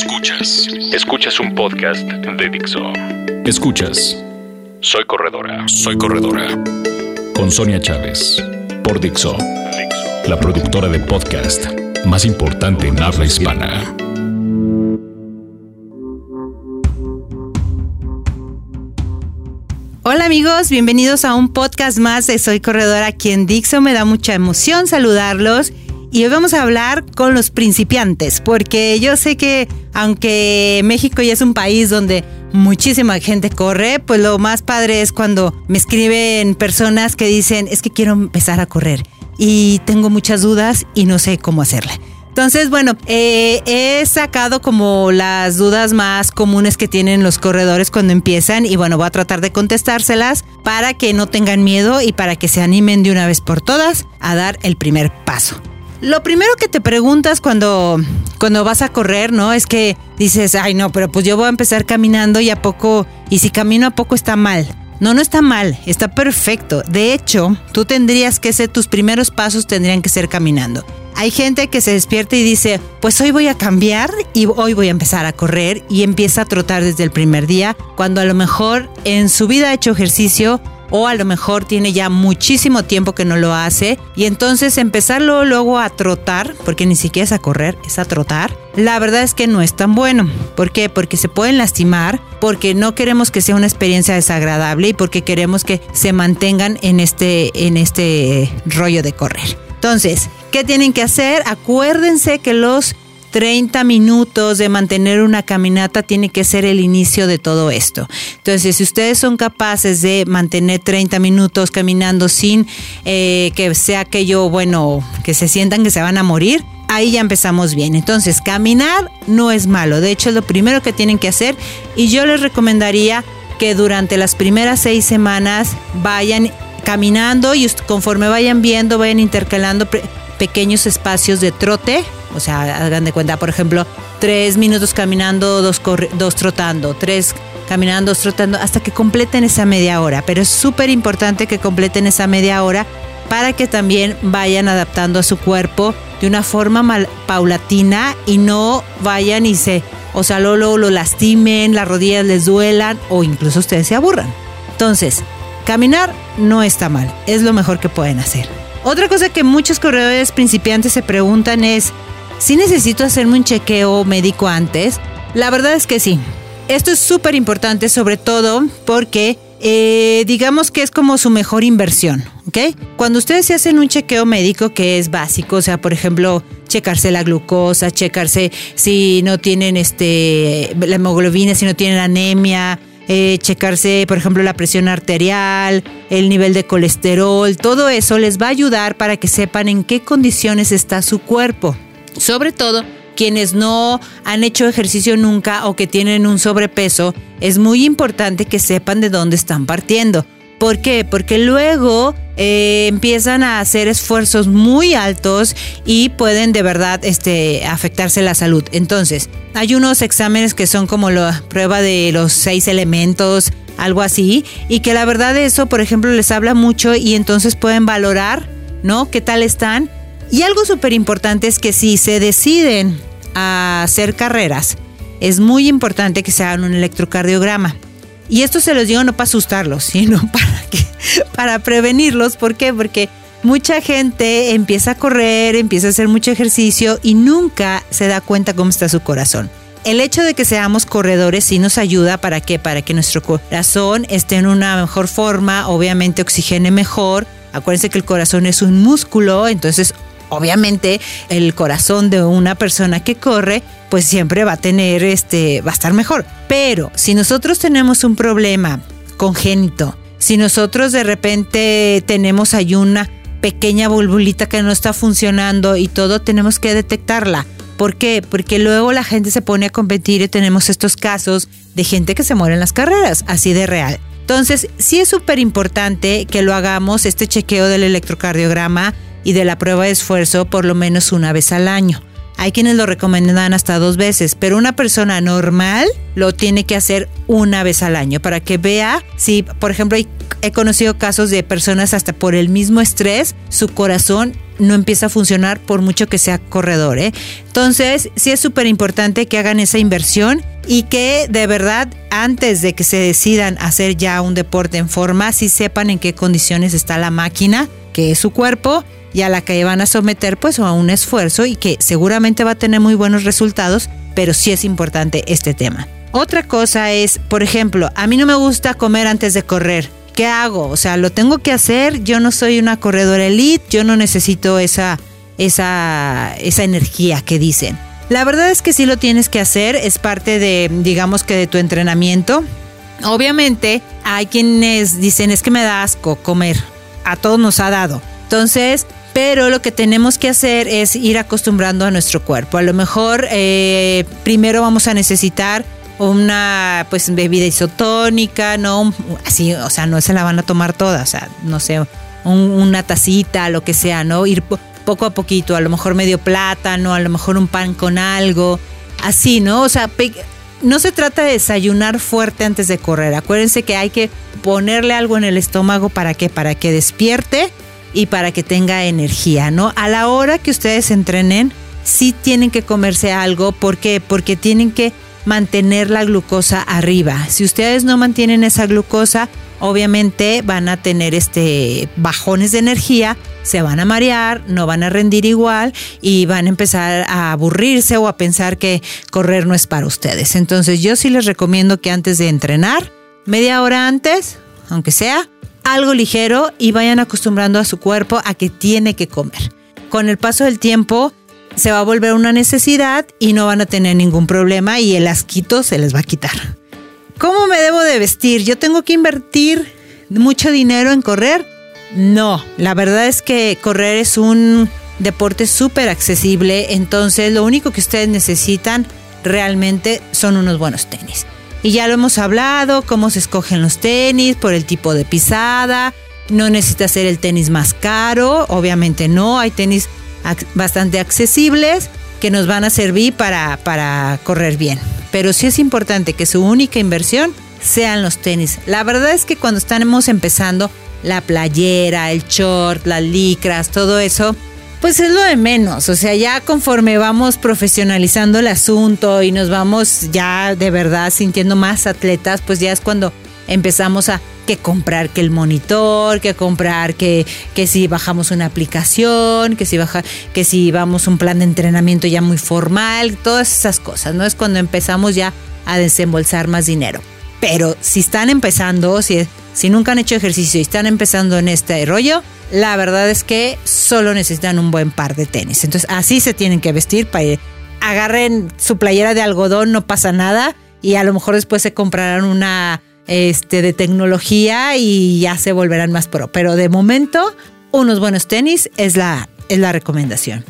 Escuchas. Escuchas un podcast de Dixo. Escuchas. Soy corredora. Soy corredora. Con Sonia Chávez. Por Dixo. La productora de podcast más importante en habla hispana. Hola amigos, bienvenidos a un podcast más de Soy Corredora aquí en Dixo. Me da mucha emoción saludarlos y hoy vamos a hablar con los principiantes, porque yo sé que aunque México ya es un país donde muchísima gente corre, pues lo más padre es cuando me escriben personas que dicen, es que quiero empezar a correr y tengo muchas dudas y no sé cómo hacerle. Entonces, bueno, eh, he sacado como las dudas más comunes que tienen los corredores cuando empiezan y bueno, voy a tratar de contestárselas para que no tengan miedo y para que se animen de una vez por todas a dar el primer paso. Lo primero que te preguntas cuando, cuando vas a correr, ¿no? Es que dices, ay no, pero pues yo voy a empezar caminando y a poco, y si camino a poco está mal. No, no está mal, está perfecto. De hecho, tú tendrías que ser, tus primeros pasos tendrían que ser caminando. Hay gente que se despierta y dice, pues hoy voy a cambiar y hoy voy a empezar a correr y empieza a trotar desde el primer día, cuando a lo mejor en su vida ha hecho ejercicio o a lo mejor tiene ya muchísimo tiempo que no lo hace y entonces empezarlo luego a trotar, porque ni siquiera es a correr, es a trotar, la verdad es que no es tan bueno. ¿Por qué? Porque se pueden lastimar, porque no queremos que sea una experiencia desagradable y porque queremos que se mantengan en este, en este rollo de correr. Entonces, ¿qué tienen que hacer? Acuérdense que los 30 minutos de mantener una caminata tiene que ser el inicio de todo esto. Entonces, si ustedes son capaces de mantener 30 minutos caminando sin eh, que sea aquello, bueno, que se sientan que se van a morir, ahí ya empezamos bien. Entonces, caminar no es malo. De hecho, es lo primero que tienen que hacer. Y yo les recomendaría que durante las primeras seis semanas vayan caminando y conforme vayan viendo, vayan intercalando pequeños espacios de trote o sea, hagan de cuenta, por ejemplo, tres minutos caminando, dos, dos trotando, tres caminando, dos trotando, hasta que completen esa media hora. Pero es súper importante que completen esa media hora para que también vayan adaptando a su cuerpo de una forma mal, paulatina y no vayan y se, o sea, lo, lo lastimen, las rodillas les duelan o incluso ustedes se aburran. Entonces, caminar no está mal, es lo mejor que pueden hacer. Otra cosa que muchos corredores principiantes se preguntan es, si necesito hacerme un chequeo médico antes, la verdad es que sí. Esto es súper importante, sobre todo porque eh, digamos que es como su mejor inversión, ¿ok? Cuando ustedes se hacen un chequeo médico que es básico, o sea, por ejemplo, checarse la glucosa, checarse si no tienen este, la hemoglobina, si no tienen anemia, eh, checarse, por ejemplo, la presión arterial, el nivel de colesterol, todo eso les va a ayudar para que sepan en qué condiciones está su cuerpo. Sobre todo quienes no han hecho ejercicio nunca o que tienen un sobrepeso, es muy importante que sepan de dónde están partiendo. ¿Por qué? Porque luego eh, empiezan a hacer esfuerzos muy altos y pueden de verdad este, afectarse la salud. Entonces, hay unos exámenes que son como la prueba de los seis elementos, algo así, y que la verdad eso, por ejemplo, les habla mucho y entonces pueden valorar, ¿no? ¿Qué tal están? Y algo súper importante es que si se deciden a hacer carreras, es muy importante que se hagan un electrocardiograma. Y esto se los digo no para asustarlos, sino para, que, para prevenirlos. ¿Por qué? Porque mucha gente empieza a correr, empieza a hacer mucho ejercicio y nunca se da cuenta cómo está su corazón. El hecho de que seamos corredores sí nos ayuda para que para que nuestro corazón esté en una mejor forma, obviamente oxigene mejor. Acuérdense que el corazón es un músculo, entonces obviamente el corazón de una persona que corre pues siempre va a tener este va a estar mejor. Pero si nosotros tenemos un problema congénito, si nosotros de repente tenemos ahí una pequeña bulbulita que no está funcionando y todo tenemos que detectarla. ¿Por qué? Porque luego la gente se pone a competir y tenemos estos casos de gente que se muere en las carreras, así de real. Entonces, sí es súper importante que lo hagamos, este chequeo del electrocardiograma, y de la prueba de esfuerzo por lo menos una vez al año. Hay quienes lo recomiendan hasta dos veces, pero una persona normal lo tiene que hacer una vez al año para que vea si, por ejemplo, he conocido casos de personas hasta por el mismo estrés, su corazón no empieza a funcionar por mucho que sea corredor. ¿eh? Entonces, sí es súper importante que hagan esa inversión y que de verdad antes de que se decidan hacer ya un deporte en forma, sí sepan en qué condiciones está la máquina, que es su cuerpo y a la que van a someter pues a un esfuerzo y que seguramente va a tener muy buenos resultados, pero sí es importante este tema. Otra cosa es, por ejemplo, a mí no me gusta comer antes de correr. ¿Qué hago? O sea, lo tengo que hacer. Yo no soy una corredora elite, yo no necesito esa, esa, esa energía que dicen. La verdad es que sí lo tienes que hacer, es parte de, digamos que de tu entrenamiento. Obviamente hay quienes dicen es que me da asco comer, a todos nos ha dado. Entonces, pero lo que tenemos que hacer es ir acostumbrando a nuestro cuerpo. A lo mejor eh, primero vamos a necesitar una pues bebida isotónica, no así, o sea, no se la van a tomar toda, o sea, no sé, una tacita, lo que sea, ¿no? Ir poco a poquito, a lo mejor medio plátano, a lo mejor un pan con algo, así, ¿no? O sea, no se trata de desayunar fuerte antes de correr. Acuérdense que hay que ponerle algo en el estómago para que para que despierte y para que tenga energía, ¿no? A la hora que ustedes entrenen, sí tienen que comerse algo, ¿por qué? Porque tienen que mantener la glucosa arriba. Si ustedes no mantienen esa glucosa, obviamente van a tener este bajones de energía, se van a marear, no van a rendir igual y van a empezar a aburrirse o a pensar que correr no es para ustedes. Entonces yo sí les recomiendo que antes de entrenar, media hora antes, aunque sea, algo ligero y vayan acostumbrando a su cuerpo a que tiene que comer. Con el paso del tiempo se va a volver una necesidad y no van a tener ningún problema y el asquito se les va a quitar. ¿Cómo me debo de vestir? ¿Yo tengo que invertir mucho dinero en correr? No, la verdad es que correr es un deporte súper accesible, entonces lo único que ustedes necesitan realmente son unos buenos tenis. Y ya lo hemos hablado, cómo se escogen los tenis, por el tipo de pisada, no necesita ser el tenis más caro, obviamente no, hay tenis bastante accesibles que nos van a servir para, para correr bien. Pero sí es importante que su única inversión sean los tenis. La verdad es que cuando estamos empezando, la playera, el short, las licras, todo eso, pues es lo de menos. O sea, ya conforme vamos profesionalizando el asunto y nos vamos ya de verdad sintiendo más atletas, pues ya es cuando empezamos a que comprar que el monitor, que comprar que, que si bajamos una aplicación, que si baja, que si vamos un plan de entrenamiento ya muy formal, todas esas cosas, ¿no? Es cuando empezamos ya a desembolsar más dinero. Pero si están empezando, si, si nunca han hecho ejercicio y están empezando en este rollo, la verdad es que solo necesitan un buen par de tenis. Entonces así se tienen que vestir para ir. Agarren su playera de algodón, no pasa nada. Y a lo mejor después se comprarán una este, de tecnología y ya se volverán más pro. Pero de momento, unos buenos tenis es la, es la recomendación.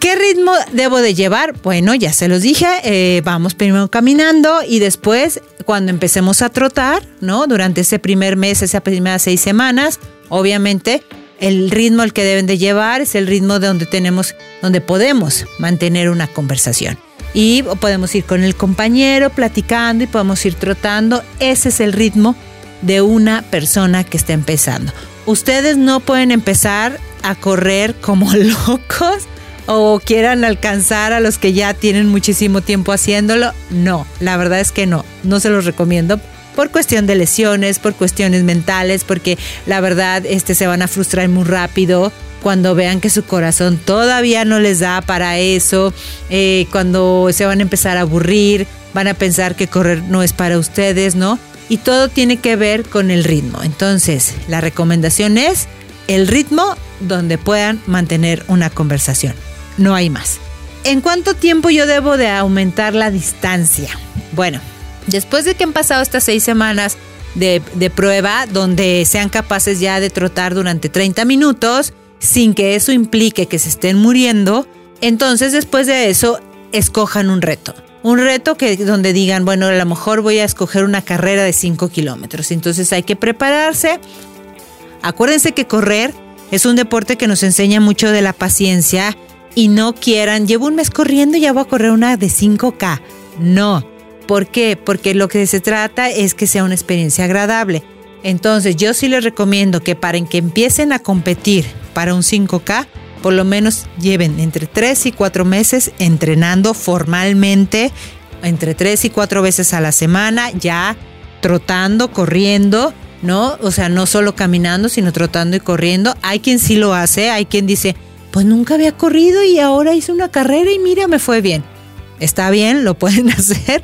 ¿Qué ritmo debo de llevar? Bueno, ya se los dije, eh, vamos primero caminando y después cuando empecemos a trotar, ¿no? Durante ese primer mes, esas primeras seis semanas, obviamente el ritmo al que deben de llevar es el ritmo de donde tenemos, donde podemos mantener una conversación y podemos ir con el compañero platicando y podemos ir trotando. Ese es el ritmo de una persona que está empezando. Ustedes no pueden empezar a correr como locos o quieran alcanzar a los que ya tienen muchísimo tiempo haciéndolo. No, la verdad es que no, no se los recomiendo por cuestión de lesiones, por cuestiones mentales, porque la verdad este, se van a frustrar muy rápido cuando vean que su corazón todavía no les da para eso, eh, cuando se van a empezar a aburrir, van a pensar que correr no es para ustedes, ¿no? Y todo tiene que ver con el ritmo. Entonces, la recomendación es el ritmo donde puedan mantener una conversación. No hay más. ¿En cuánto tiempo yo debo de aumentar la distancia? Bueno, después de que han pasado estas seis semanas de, prueba, donde sean capaces ya de trotar durante 30 minutos, sin que eso implique que se estén muriendo, entonces después de eso escojan un reto. Un reto que donde digan, bueno, a lo mejor voy a escoger una carrera de 5 kilómetros. Entonces hay que prepararse. Acuérdense que correr es un deporte que nos enseña mucho de la paciencia y no quieran, llevo un mes corriendo y ya voy a correr una de 5K. No. ¿Por qué? Porque lo que se trata es que sea una experiencia agradable. Entonces yo sí les recomiendo que para que empiecen a competir para un 5K, por lo menos lleven entre 3 y 4 meses entrenando formalmente, entre 3 y 4 veces a la semana, ya trotando, corriendo, ¿no? O sea, no solo caminando, sino trotando y corriendo. Hay quien sí lo hace, hay quien dice, pues nunca había corrido y ahora hice una carrera y mira, me fue bien. Está bien, lo pueden hacer,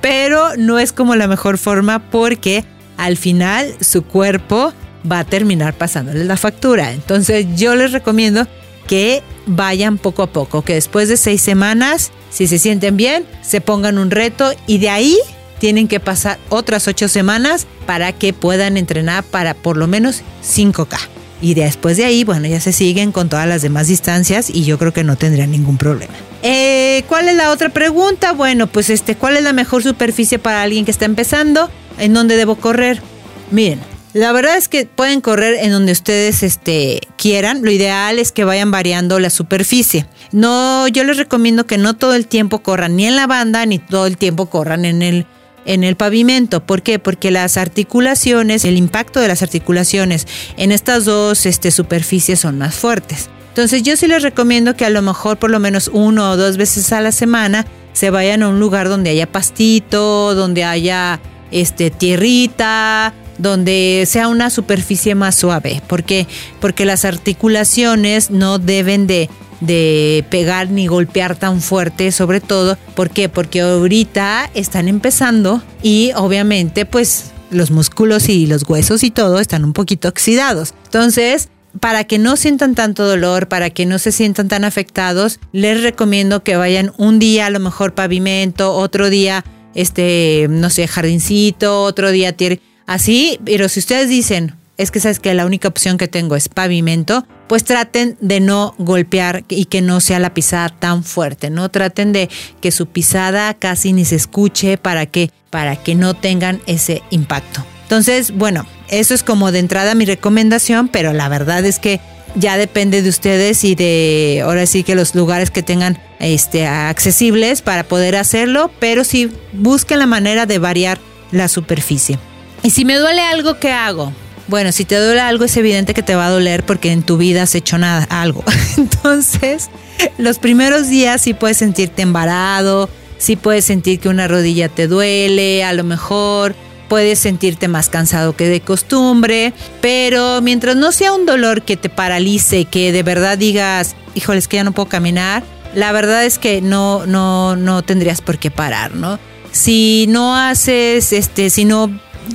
pero no es como la mejor forma porque al final su cuerpo va a terminar pasándoles la factura. Entonces yo les recomiendo que vayan poco a poco, que después de seis semanas, si se sienten bien, se pongan un reto y de ahí tienen que pasar otras ocho semanas para que puedan entrenar para por lo menos 5K. Y después de ahí, bueno, ya se siguen con todas las demás distancias y yo creo que no tendrían ningún problema. Eh, ¿Cuál es la otra pregunta? Bueno, pues este, ¿cuál es la mejor superficie para alguien que está empezando? ¿En dónde debo correr? Miren, la verdad es que pueden correr en donde ustedes este, quieran. Lo ideal es que vayan variando la superficie. No, yo les recomiendo que no todo el tiempo corran ni en la banda ni todo el tiempo corran en el, en el pavimento. ¿Por qué? Porque las articulaciones, el impacto de las articulaciones en estas dos este, superficies son más fuertes. Entonces yo sí les recomiendo que a lo mejor por lo menos uno o dos veces a la semana se vayan a un lugar donde haya pastito, donde haya este, tierrita, donde sea una superficie más suave. ¿Por qué? Porque las articulaciones no deben de, de pegar ni golpear tan fuerte, sobre todo. ¿Por qué? Porque ahorita están empezando y obviamente pues los músculos y los huesos y todo están un poquito oxidados. Entonces, para que no sientan tanto dolor, para que no se sientan tan afectados, les recomiendo que vayan un día a lo mejor pavimento, otro día este, no sé, jardincito, otro día Así, pero si ustedes dicen, es que sabes que la única opción que tengo es pavimento, pues traten de no golpear y que no sea la pisada tan fuerte, ¿no? Traten de que su pisada casi ni se escuche para que, para que no tengan ese impacto. Entonces, bueno, eso es como de entrada mi recomendación, pero la verdad es que ya depende de ustedes y de ahora sí que los lugares que tengan este accesibles para poder hacerlo, pero sí busquen la manera de variar la superficie. Y si me duele algo, ¿qué hago? Bueno, si te duele algo es evidente que te va a doler porque en tu vida has hecho nada, algo. Entonces, los primeros días sí puedes sentirte embarado, sí puedes sentir que una rodilla te duele, a lo mejor puedes sentirte más cansado que de costumbre, pero mientras no sea un dolor que te paralice, que de verdad digas, híjole, es que ya no puedo caminar, la verdad es que no, no, no tendrías por qué parar, ¿no? Si no haces, este, si no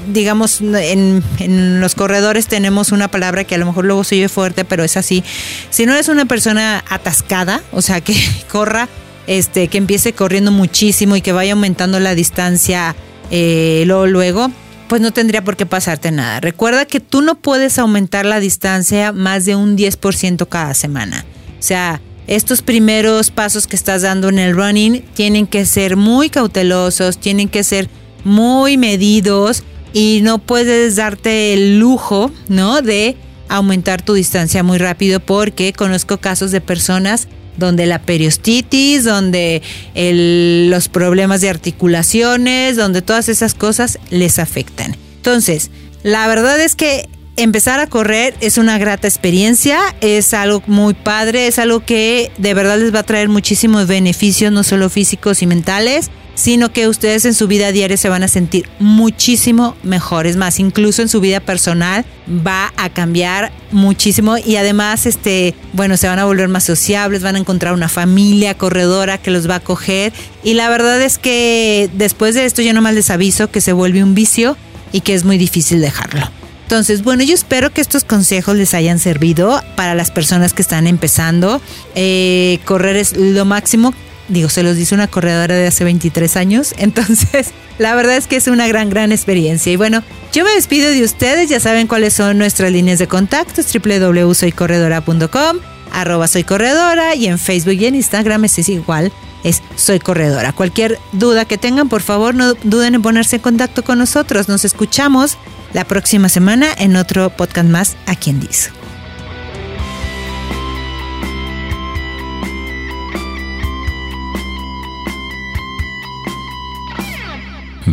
digamos, en, los corredores tenemos una palabra que a lo mejor luego se oye fuerte, pero es así. Si no eres una persona atascada, o sea, que corra, este, que empiece corriendo muchísimo y que vaya aumentando la distancia eh, luego, luego, pues no tendría por qué pasarte nada. Recuerda que tú no puedes aumentar la distancia más de un 10% cada semana. O sea, estos primeros pasos que estás dando en el running tienen que ser muy cautelosos, tienen que ser muy medidos y no puedes darte el lujo, ¿no? De aumentar tu distancia muy rápido porque conozco casos de personas donde la periostitis, donde los problemas de articulaciones, donde todas esas cosas les afectan. Entonces, la verdad es que empezar a correr es una grata experiencia, es algo muy padre, es algo que de verdad les va a traer muchísimos beneficios, no solo físicos y mentales sino que ustedes en su vida diaria se van a sentir muchísimo mejores, más, incluso en su vida personal va a cambiar muchísimo y además, este, bueno, se van a volver más sociables, van a encontrar una familia corredora que los va a acoger y la verdad es que después de esto yo nomás les aviso que se vuelve un vicio y que es muy difícil dejarlo. Entonces, bueno, yo espero que estos consejos les hayan servido para las personas que están empezando. Eh, correr es lo máximo digo, se los dice una corredora de hace 23 años, entonces la verdad es que es una gran, gran experiencia. Y bueno, yo me despido de ustedes, ya saben cuáles son nuestras líneas de contacto, www.soycorredora.com, arroba soy corredora y en Facebook y en Instagram es igual, es soy corredora. Cualquier duda que tengan, por favor, no duden en ponerse en contacto con nosotros. Nos escuchamos la próxima semana en otro podcast más aquí en Dice.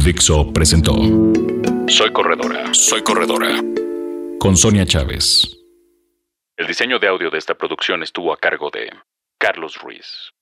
Dixo presentó Soy corredora, soy corredora. Con Sonia Chávez. El diseño de audio de esta producción estuvo a cargo de Carlos Ruiz.